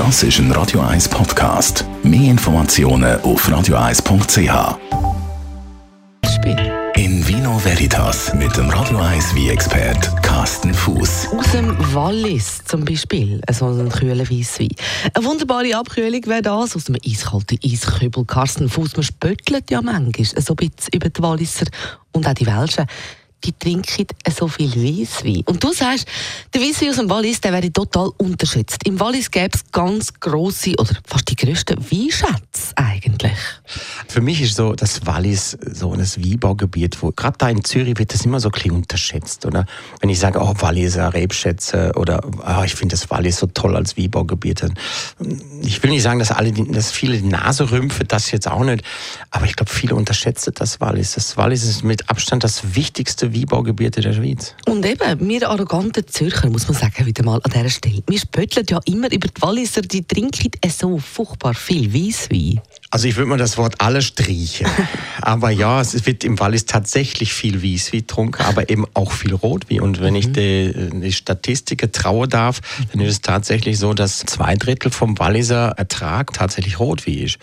Das ist ein Radio 1 Podcast. Mehr Informationen auf radio1.ch. Spiel. In Vino Veritas mit dem Radio 1 wie expert Carsten Fuß. Aus dem Wallis zum Beispiel, so ein kühler Weisswein. Eine wunderbare Abkühlung wäre das aus dem eiskalten Eiskübel. Carsten Fuß, man spöttelt ja manchmal so ein bisschen über die Walliser und auch die Welschen die trinken so viel Weisswein. Und du sagst, der Weisswein aus dem Wallis, der wäre total unterschätzt. Im Wallis gäbe es ganz grosse oder fast die grössten Weinschätze eigentlich. Für mich ist so das Wallis so ein Weinbaugebiet, wo gerade da in Zürich wird das immer so ein bisschen unterschätzt. Oder wenn ich sage, oh, Walliser Rebschätze oder oh, ich finde das Wallis so toll als Weinbaugebiet. Ich will nicht sagen, dass alle, dass viele die Nase rümpfen, das jetzt auch nicht. Aber ich glaube, viele unterschätzen das Wallis. Das Wallis ist mit Abstand das wichtigste Weinbaugebiete der Schweiz. Und eben, wir arroganten Zürcher, muss man sagen, wieder mal an dieser Stelle. Wir spötteln ja immer über die Walliser, die trinken so furchtbar viel Weisswein. Also ich würde mal das Wort alle streichen. aber ja, es wird im Wallis tatsächlich viel Weisswein getrunken, aber eben auch viel Rotwein. Und wenn mhm. ich die, die Statistiken trauen darf, dann ist es tatsächlich so, dass zwei Drittel vom Walliser Ertrag tatsächlich Rotwein ist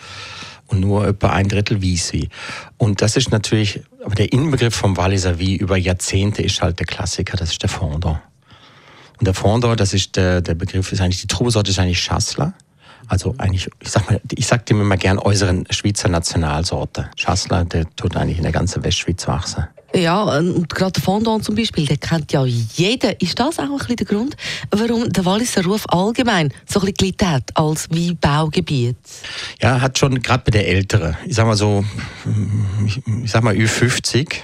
und nur etwa ein Drittel Wieswi. Und das ist natürlich, aber der Inbegriff vom Walliser Wie über Jahrzehnte ist halt der Klassiker, das ist der Fondant. Und der Fondant, das ist der, der Begriff, ist eigentlich, die Trubesorte ist eigentlich Schassler. Also eigentlich, ich sag mal, ich sag dem immer gern äußeren Schweizer Nationalsorte. Schassler, der tut eigentlich in der ganzen Westschweiz wachsen. Ja, und gerade Fondant zum Beispiel, der kennt ja jeder. Ist das auch ein bisschen der Grund, warum der Walliser Ruf allgemein so ein bisschen hat als Weinbaugebiet? Ja, hat schon gerade bei der Älteren, ich sag mal so, ich sag mal Ü50,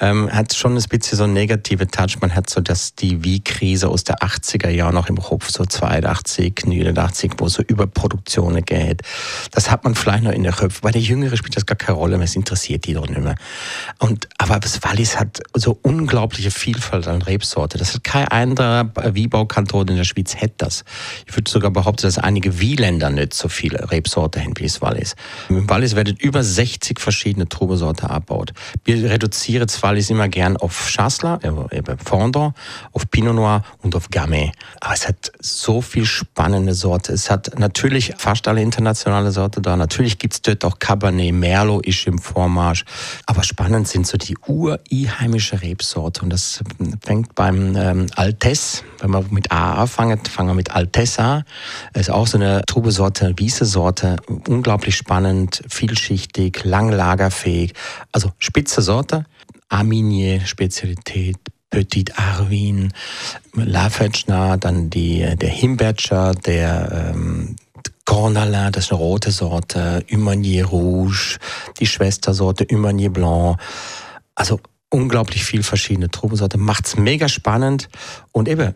ähm, hat schon ein bisschen so einen negativen Touch. Man hat so dass die Wie-Krise aus der 80er Jahre noch im Kopf, so 82, 89, wo so Überproduktionen geht. Das hat man vielleicht noch in der Köpfe. Bei der Jüngeren spielt das gar keine Rolle, es interessiert die doch nicht mehr. Und, aber das Wallis hat so unglaubliche Vielfalt an Rebsorte. Das hat kein anderer Wiebaukanton in der Schweiz hätte das. Ich würde sogar behaupten, dass einige Wieländer nicht so viele Rebsorte haben wie das Wallis. Im Wallis werden über 60 verschiedene Trubesorte abgebaut. Wir reduzieren Wallis immer gern auf Chasselas, äh, Fondant, auf Pinot Noir und auf Gamay. Aber es hat so viel spannende Sorte. Es hat natürlich fast alle internationale Sorte da. Natürlich gibt es dort auch Cabernet, Merlot ist im Vormarsch. Aber spannend sind so die ur einheimische Rebsorte. Und das fängt beim ähm, Altes, wenn man mit A anfängt, fangen wir mit Altes an. Ist auch so eine Trubesorte, Wiese-Sorte, unglaublich spannend, vielschichtig, langlagerfähig. Also spitze Sorte. Arminier, Spezialität, Petit Arvin, Lafetschner, dann die, der Himbertscher, der ähm, Cornalin, das ist eine rote Sorte, Humanier Rouge, die Schwestersorte Humanier Blanc. Also unglaublich viel verschiedene Trubensorte, macht's mega spannend und eben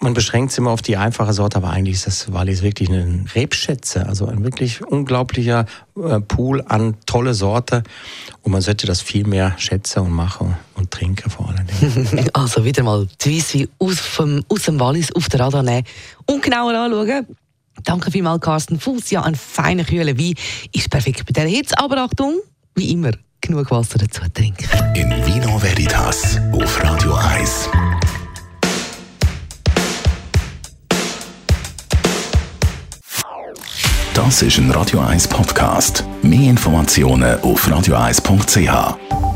man beschränkt es immer auf die einfache Sorte, aber eigentlich ist das Wallis wirklich eine Rebschätze, also ein wirklich unglaublicher äh, Pool an tolle Sorte und man sollte das viel mehr schätzen und machen und trinken vor allem. also wieder mal die Weisswein aus, aus dem Wallis auf der Radar nehmen und genauer anschauen. Danke vielmals, Carsten Fuß. Ja, ein feiner, kühler Wein ist perfekt bei der Hitze, aber Achtung, wie immer, genug Wasser dazu trinken. In Vino Veritas auf Radio 1. Das ist ein Radio 1 Podcast. Mehr Informationen auf radio1.ch.